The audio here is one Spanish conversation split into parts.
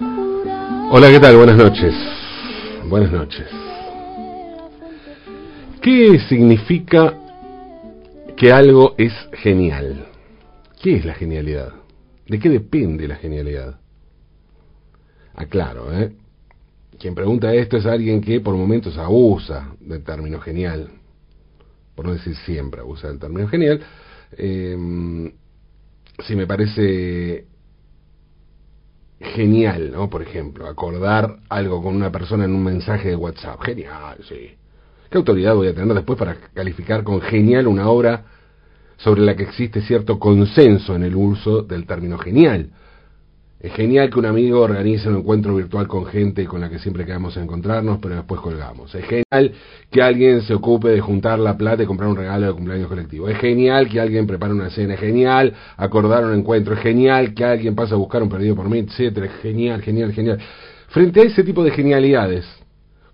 Hola, ¿qué tal? Buenas noches. Buenas noches. ¿Qué significa que algo es genial? ¿Qué es la genialidad? ¿De qué depende la genialidad? Aclaro, ¿eh? Quien pregunta esto es alguien que por momentos abusa del término genial. Por no decir siempre abusa del término genial. Eh, si me parece genial, ¿no? Por ejemplo, acordar algo con una persona en un mensaje de WhatsApp. Genial, sí. ¿Qué autoridad voy a tener después para calificar con genial una obra sobre la que existe cierto consenso en el uso del término genial? Es genial que un amigo organice un encuentro virtual con gente con la que siempre quedamos encontrarnos, pero después colgamos. Es genial que alguien se ocupe de juntar la plata y comprar un regalo de cumpleaños colectivo. Es genial que alguien prepare una cena. Es genial acordar un encuentro. Es genial que alguien pase a buscar un perdido por mí, etcétera. Es genial, genial, genial. Frente a ese tipo de genialidades,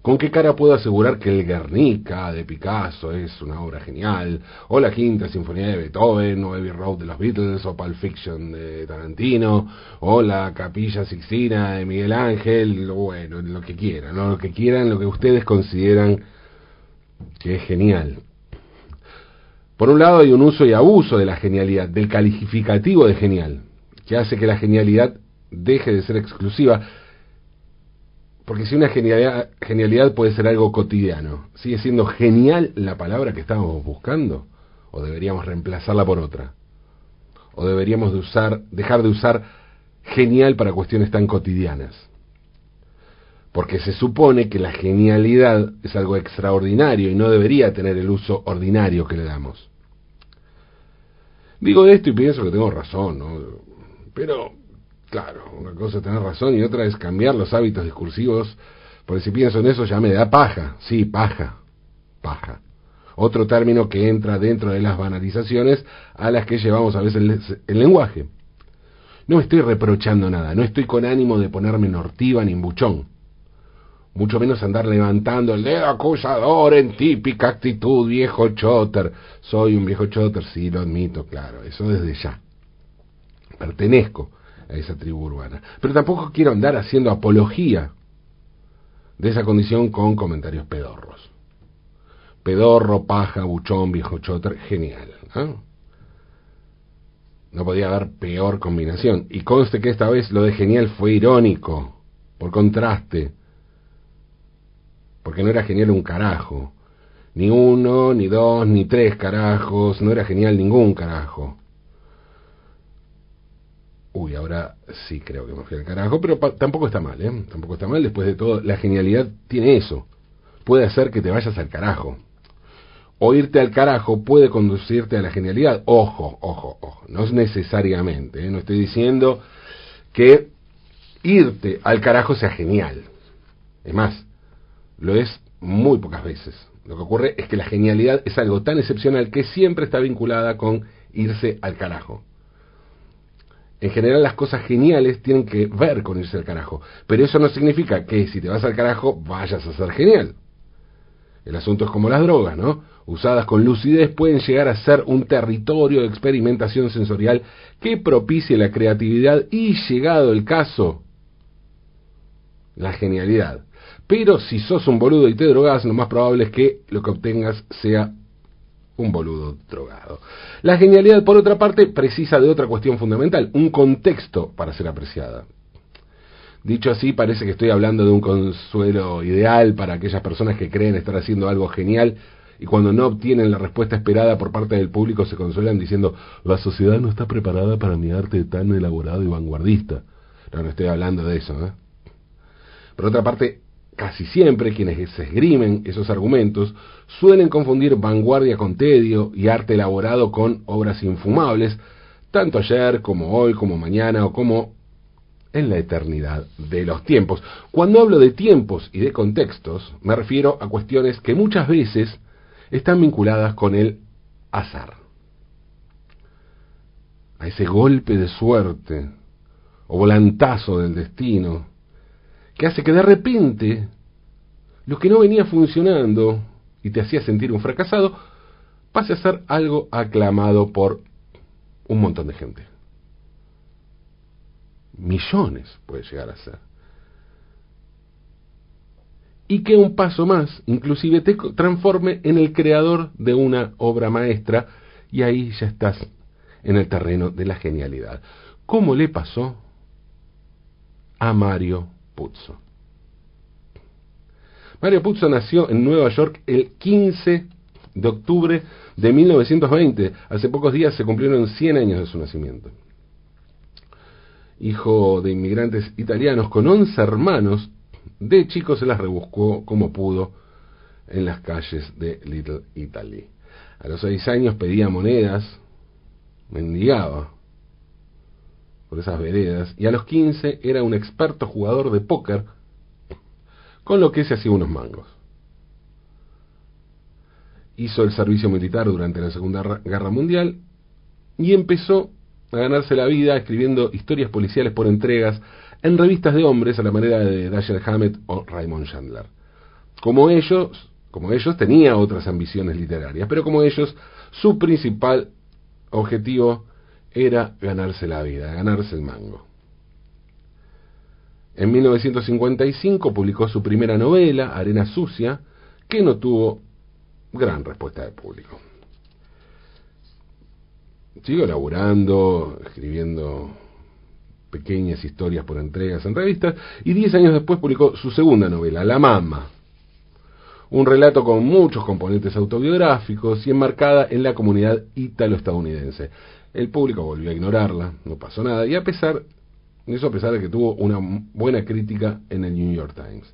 ¿Con qué cara puedo asegurar que el Guernica de Picasso es una obra genial? O la Quinta Sinfonía de Beethoven, o Abbey Road de los Beatles, o Pulp Fiction de Tarantino, o la Capilla Sixtina de Miguel Ángel, bueno, lo que quieran, lo que quieran, lo que ustedes consideran que es genial. Por un lado hay un uso y abuso de la genialidad, del calificativo de genial, que hace que la genialidad deje de ser exclusiva porque si una genialidad, puede ser algo cotidiano, ¿sigue siendo genial la palabra que estábamos buscando? ¿O deberíamos reemplazarla por otra? ¿O deberíamos de usar, dejar de usar genial para cuestiones tan cotidianas? Porque se supone que la genialidad es algo extraordinario y no debería tener el uso ordinario que le damos. Digo esto y pienso que tengo razón, ¿no? Pero Claro, una cosa es tener razón y otra es cambiar los hábitos discursivos, porque si pienso en eso ya me da paja, sí, paja, paja. Otro término que entra dentro de las banalizaciones a las que llevamos a veces el, lenguaje. No me estoy reprochando nada, no estoy con ánimo de ponerme nortiva ni buchón. Mucho menos andar levantando el dedo acusador en típica actitud viejo chotter. Soy un viejo chotter, sí, lo admito, claro, eso desde ya. Pertenezco a esa tribu urbana. Pero tampoco quiero andar haciendo apología de esa condición con comentarios pedorros. Pedorro, paja, buchón, viejo choter, genial. No podía haber peor combinación. Y conste que esta vez lo de genial fue irónico, por contraste. Porque no era genial un carajo. Ni uno, ni dos, ni tres carajos. No era genial ningún carajo. Uy, ahora sí creo que me fui al carajo, pero tampoco está mal, ¿eh? Tampoco está mal, después de todo, la genialidad tiene eso. Puede hacer que te vayas al carajo. O irte al carajo puede conducirte a la genialidad. Ojo, ojo, ojo. No es necesariamente, ¿eh? No estoy diciendo que irte al carajo sea genial. Es más, lo es muy pocas veces. Lo que ocurre es que la genialidad es algo tan excepcional que siempre está vinculada con irse al carajo. En general las cosas geniales tienen que ver con irse al carajo. Pero eso no significa que si te vas al carajo vayas a ser genial. El asunto es como las drogas, ¿no? Usadas con lucidez pueden llegar a ser un territorio de experimentación sensorial que propicie la creatividad y, llegado el caso, la genialidad. Pero si sos un boludo y te drogas, lo más probable es que lo que obtengas sea un boludo drogado. La genialidad, por otra parte, precisa de otra cuestión fundamental, un contexto para ser apreciada. Dicho así, parece que estoy hablando de un consuelo ideal para aquellas personas que creen estar haciendo algo genial y cuando no obtienen la respuesta esperada por parte del público se consuelan diciendo la sociedad no está preparada para mi arte tan elaborado y vanguardista. No, no estoy hablando de eso. ¿eh? Por otra parte, casi siempre quienes esgrimen esos argumentos suelen confundir vanguardia con tedio y arte elaborado con obras infumables, tanto ayer como hoy, como mañana o como en la eternidad de los tiempos. Cuando hablo de tiempos y de contextos, me refiero a cuestiones que muchas veces están vinculadas con el azar, a ese golpe de suerte o volantazo del destino que hace que de repente lo que no venía funcionando y te hacía sentir un fracasado pase a ser algo aclamado por un montón de gente. Millones puede llegar a ser. y que un paso más inclusive te transforme en el creador de una obra maestra y ahí ya estás en el terreno de la genialidad. ¿Cómo le pasó a Mario Puzo? Mario Puzo nació en Nueva York el 15 de octubre de 1920. Hace pocos días se cumplieron 100 años de su nacimiento. Hijo de inmigrantes italianos con 11 hermanos, de chico se las rebuscó como pudo en las calles de Little Italy. A los 6 años pedía monedas, mendigaba por esas veredas, y a los 15 era un experto jugador de póker, con lo que se hacía unos mangos hizo el servicio militar durante la Segunda Guerra Mundial y empezó a ganarse la vida escribiendo historias policiales por entregas en revistas de hombres a la manera de Dashiell Hammett o Raymond Chandler. Como ellos, como ellos tenía otras ambiciones literarias, pero como ellos su principal objetivo era ganarse la vida, ganarse el mango. En 1955 publicó su primera novela, Arena Sucia, que no tuvo gran respuesta del público. Sigo laburando, escribiendo pequeñas historias por entregas en revistas y diez años después publicó su segunda novela, La Mama, un relato con muchos componentes autobiográficos y enmarcada en la comunidad ítalo-estadounidense. El público volvió a ignorarla, no pasó nada, y a pesar, eso a pesar de que tuvo una buena crítica en el New York Times.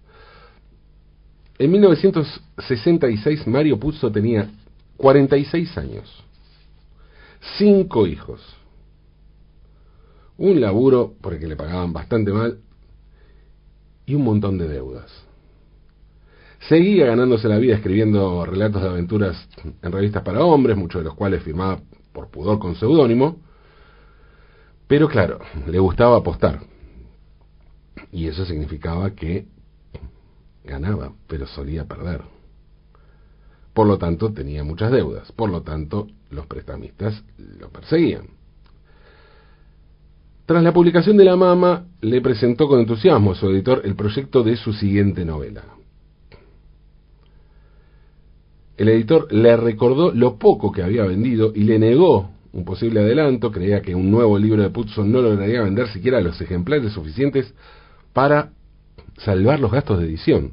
En 1966 Mario Puzo tenía 46 años, cinco hijos, un laburo por el que le pagaban bastante mal y un montón de deudas. Seguía ganándose la vida escribiendo relatos de aventuras en revistas para hombres, muchos de los cuales firmaba por pudor con seudónimo, pero claro, le gustaba apostar. Y eso significaba que ganaba, pero solía perder. Por lo tanto, tenía muchas deudas. Por lo tanto, los prestamistas lo perseguían. Tras la publicación de La Mama, le presentó con entusiasmo a su editor el proyecto de su siguiente novela. El editor le recordó lo poco que había vendido y le negó un posible adelanto, creía que un nuevo libro de Puzo no lograría vender siquiera los ejemplares suficientes para salvar los gastos de edición.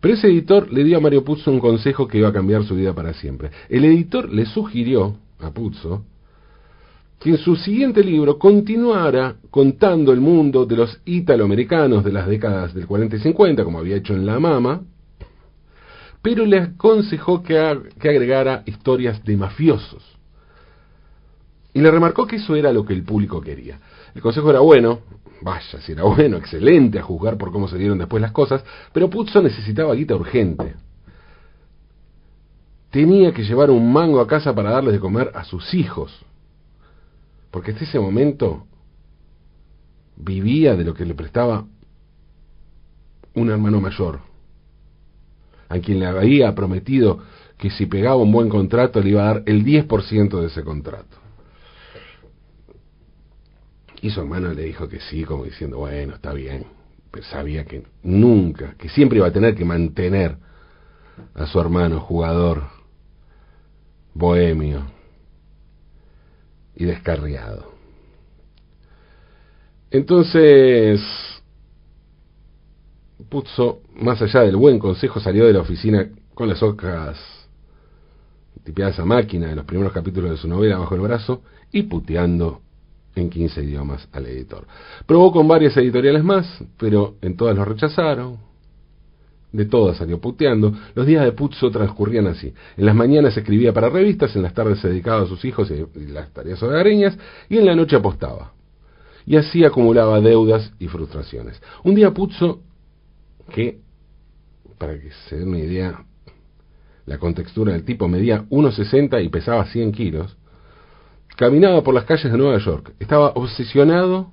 Pero ese editor le dio a Mario Puzo un consejo que iba a cambiar su vida para siempre. El editor le sugirió a Puzo que en su siguiente libro continuara contando el mundo de los italoamericanos de las décadas del 40 y 50, como había hecho en La Mama, pero le aconsejó que, que agregara historias de mafiosos. Y le remarcó que eso era lo que el público quería. El consejo era bueno, vaya, si era bueno, excelente a juzgar por cómo se dieron después las cosas, pero Puzo necesitaba guita urgente. Tenía que llevar un mango a casa para darles de comer a sus hijos, porque hasta ese momento vivía de lo que le prestaba un hermano mayor, a quien le había prometido que si pegaba un buen contrato le iba a dar el 10% de ese contrato. Y su hermano le dijo que sí, como diciendo, bueno, está bien. Pero sabía que nunca, que siempre iba a tener que mantener a su hermano jugador, bohemio y descarriado. Entonces, Puzzo, más allá del buen consejo, salió de la oficina con las hojas tipeadas a máquina de los primeros capítulos de su novela bajo el brazo y puteando en 15 idiomas al editor. Probó con varias editoriales más, pero en todas lo rechazaron. De todas salió puteando. Los días de Puzzo transcurrían así. En las mañanas escribía para revistas, en las tardes se dedicaba a sus hijos y las tareas hogareñas, y en la noche apostaba. Y así acumulaba deudas y frustraciones. Un día Puzzo, que, para que se den una idea, la contextura del tipo medía 1,60 y pesaba 100 kilos, caminaba por las calles de Nueva York. Estaba obsesionado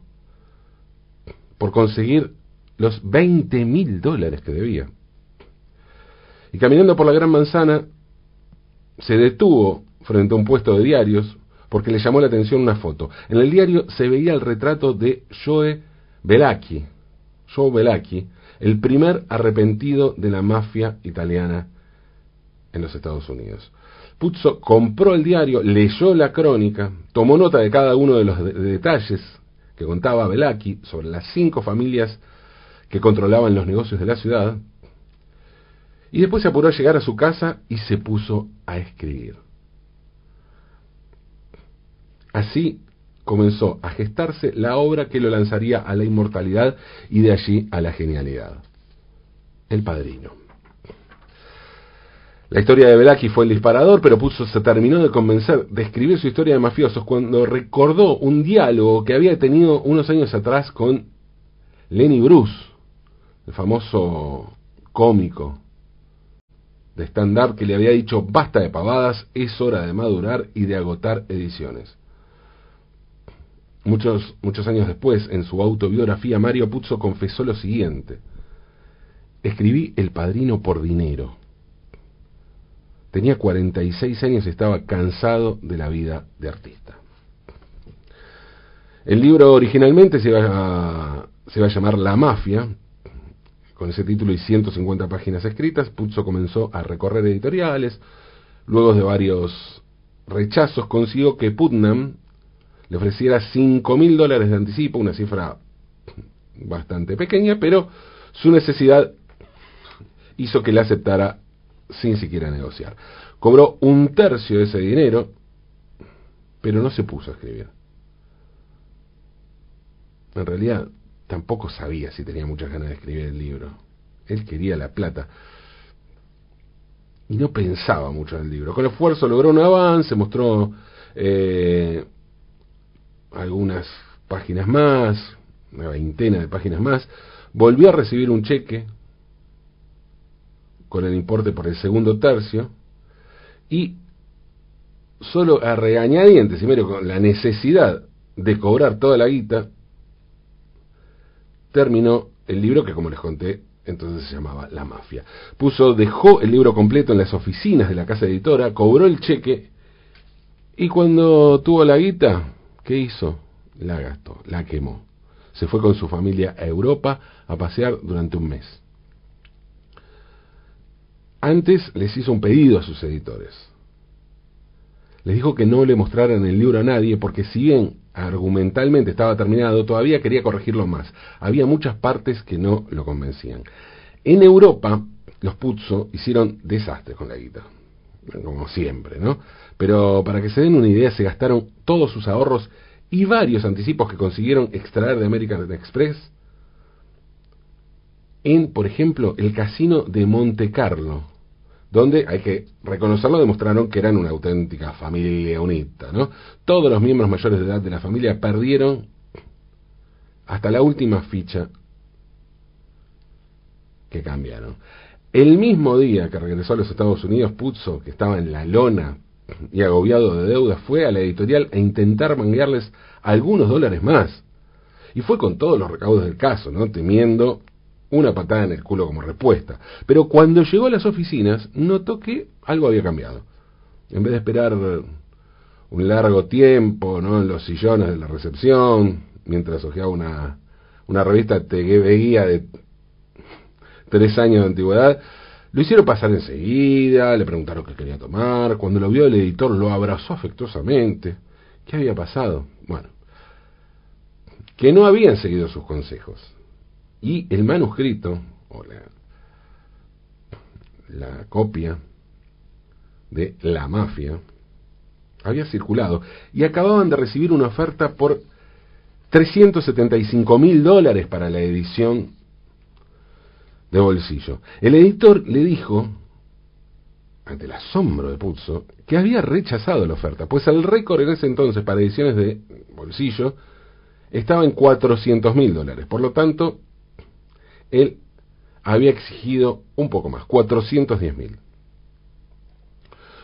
por conseguir los 20 mil dólares que debía. Y caminando por la Gran Manzana, se detuvo frente a un puesto de diarios porque le llamó la atención una foto. En el diario se veía el retrato de Joe Belaki, Joe Belaki, el primer arrepentido de la mafia italiana en los Estados Unidos. Puzzo compró el diario, leyó la crónica, tomó nota de cada uno de los detalles que contaba Belaki sobre las cinco familias que controlaban los negocios de la ciudad, y después se apuró a llegar a su casa y se puso a escribir. Así comenzó a gestarse la obra que lo lanzaría a la inmortalidad y de allí a la genialidad. El Padrino. La historia de Belaki fue el disparador, pero Puzo se terminó de convencer de escribir su historia de mafiosos cuando recordó un diálogo que había tenido unos años atrás con Lenny Bruce, el famoso cómico de stand-up que le había dicho basta de pavadas, es hora de madurar y de agotar ediciones. Muchos, muchos años después, en su autobiografía, Mario Puzo confesó lo siguiente. Escribí El Padrino por dinero Tenía 46 años y estaba cansado de la vida de artista. El libro originalmente se iba a, se va a llamar La Mafia, con ese título y 150 páginas escritas. Puzzo comenzó a recorrer editoriales, luego de varios rechazos consiguió que Putnam le ofreciera 5 mil dólares de anticipo, una cifra bastante pequeña, pero su necesidad hizo que le aceptara sin siquiera negociar. Cobró un tercio de ese dinero, pero no se puso a escribir. En realidad, tampoco sabía si tenía muchas ganas de escribir el libro. Él quería la plata. Y no pensaba mucho en el libro. Con esfuerzo logró un avance, mostró eh, algunas páginas más, una veintena de páginas más. Volvió a recibir un cheque con el importe por el segundo tercio, y solo a regañadientes, y medio con la necesidad de cobrar toda la guita, terminó el libro que, como les conté, entonces se llamaba La Mafia. Puso, dejó el libro completo en las oficinas de la casa editora, cobró el cheque, y cuando tuvo la guita, ¿qué hizo? La gastó, la quemó. Se fue con su familia a Europa a pasear durante un mes. Antes les hizo un pedido a sus editores. Les dijo que no le mostraran el libro a nadie porque si bien argumentalmente estaba terminado, todavía quería corregirlo más. Había muchas partes que no lo convencían. En Europa, los Puzzo hicieron desastres con la guita, como siempre, ¿no? Pero para que se den una idea, se gastaron todos sus ahorros y varios anticipos que consiguieron extraer de American Express en, por ejemplo, el casino de Monte Carlo, donde hay que reconocerlo, demostraron que eran una auténtica familia unita, ¿no? Todos los miembros mayores de edad de la familia perdieron hasta la última ficha que cambiaron. El mismo día que regresó a los Estados Unidos, Puzzo, que estaba en la lona y agobiado de deudas, fue a la editorial a intentar manguearles algunos dólares más. Y fue con todos los recaudos del caso, ¿no? Temiendo una patada en el culo como respuesta. Pero cuando llegó a las oficinas, notó que algo había cambiado. En vez de esperar un largo tiempo ¿no? en los sillones de la recepción, mientras hojeaba una, una revista guía de tres años de antigüedad, lo hicieron pasar enseguida, le preguntaron qué quería tomar, cuando lo vio el editor lo abrazó afectuosamente. ¿Qué había pasado? Bueno, que no habían seguido sus consejos y el manuscrito, o la, la copia de La Mafia, había circulado y acababan de recibir una oferta por 375 mil dólares para la edición de bolsillo. El editor le dijo, ante el asombro de Puzzo, que había rechazado la oferta, pues el récord en ese entonces para ediciones de bolsillo estaba en 400 mil dólares. Por lo tanto, él había exigido un poco más, 410 mil.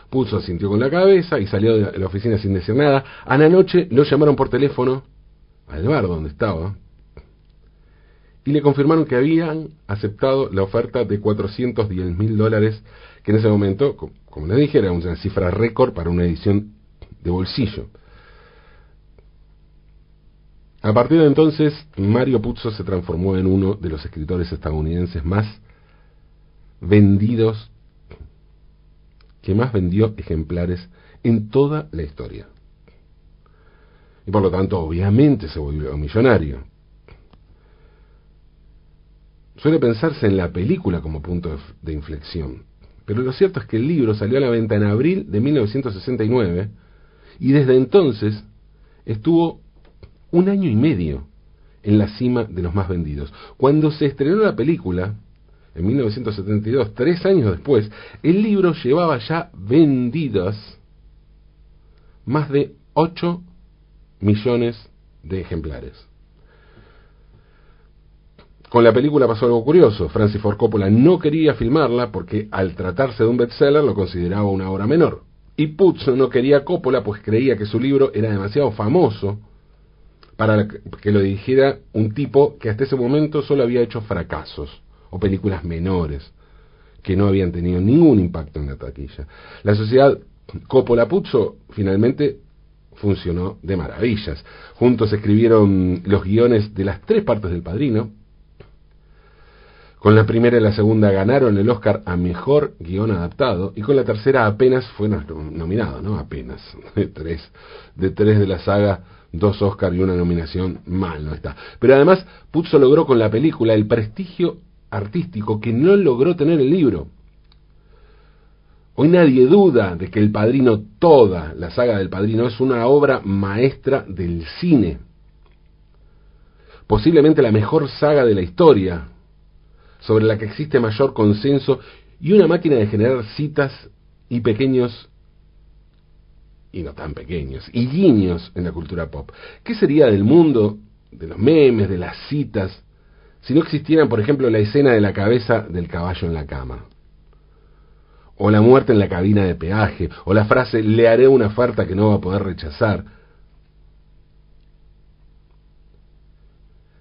Pulso asintió con la cabeza y salió de la oficina sin decir nada. A la noche lo llamaron por teléfono al bar donde estaba y le confirmaron que habían aceptado la oferta de 410 mil dólares, que en ese momento, como les dije, era una cifra récord para una edición de bolsillo. A partir de entonces, Mario Puzo se transformó en uno de los escritores estadounidenses más vendidos, que más vendió ejemplares en toda la historia. Y por lo tanto, obviamente se volvió millonario. Suele pensarse en la película como punto de inflexión, pero lo cierto es que el libro salió a la venta en abril de 1969 y desde entonces estuvo un año y medio en la cima de los más vendidos. Cuando se estrenó la película, en 1972, tres años después, el libro llevaba ya vendidas más de 8 millones de ejemplares. Con la película pasó algo curioso. Francis Ford Coppola no quería filmarla porque al tratarse de un bestseller lo consideraba una obra menor. Y Puzo no quería Coppola pues creía que su libro era demasiado famoso para que lo dirigiera un tipo que hasta ese momento solo había hecho fracasos o películas menores que no habían tenido ningún impacto en la taquilla. La sociedad Coppola Puzo finalmente funcionó de maravillas. Juntos escribieron los guiones de las tres partes del Padrino. Con la primera y la segunda ganaron el Oscar a Mejor Guión Adaptado y con la tercera apenas fue nominado, ¿no? Apenas. De tres, de tres de la saga dos Oscars y una nominación, mal no está. Pero además, Puzo logró con la película el prestigio artístico que no logró tener el libro. Hoy nadie duda de que El Padrino, toda la saga del Padrino, es una obra maestra del cine. Posiblemente la mejor saga de la historia, sobre la que existe mayor consenso y una máquina de generar citas y pequeños y no tan pequeños, y guiños en la cultura pop. ¿Qué sería del mundo, de los memes, de las citas, si no existieran, por ejemplo, la escena de la cabeza del caballo en la cama? O la muerte en la cabina de peaje, o la frase le haré una oferta que no va a poder rechazar.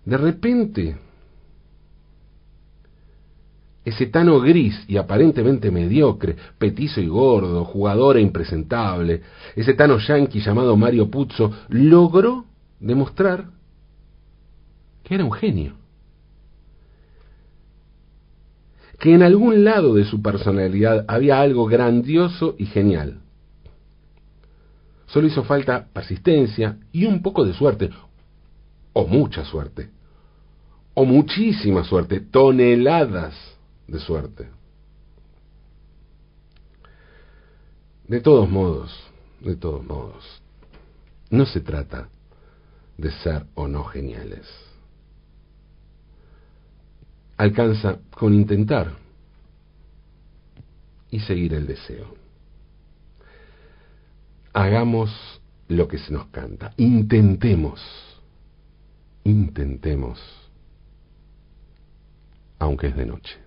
De repente, ese Tano gris y aparentemente mediocre, petizo y gordo, jugador e impresentable, ese Tano yankee llamado Mario Puzo, logró demostrar que era un genio. Que en algún lado de su personalidad había algo grandioso y genial. Solo hizo falta persistencia y un poco de suerte, o mucha suerte, o muchísima suerte, toneladas de suerte. De todos modos, de todos modos, no se trata de ser o no geniales. Alcanza con intentar y seguir el deseo. Hagamos lo que se nos canta. Intentemos, intentemos, aunque es de noche.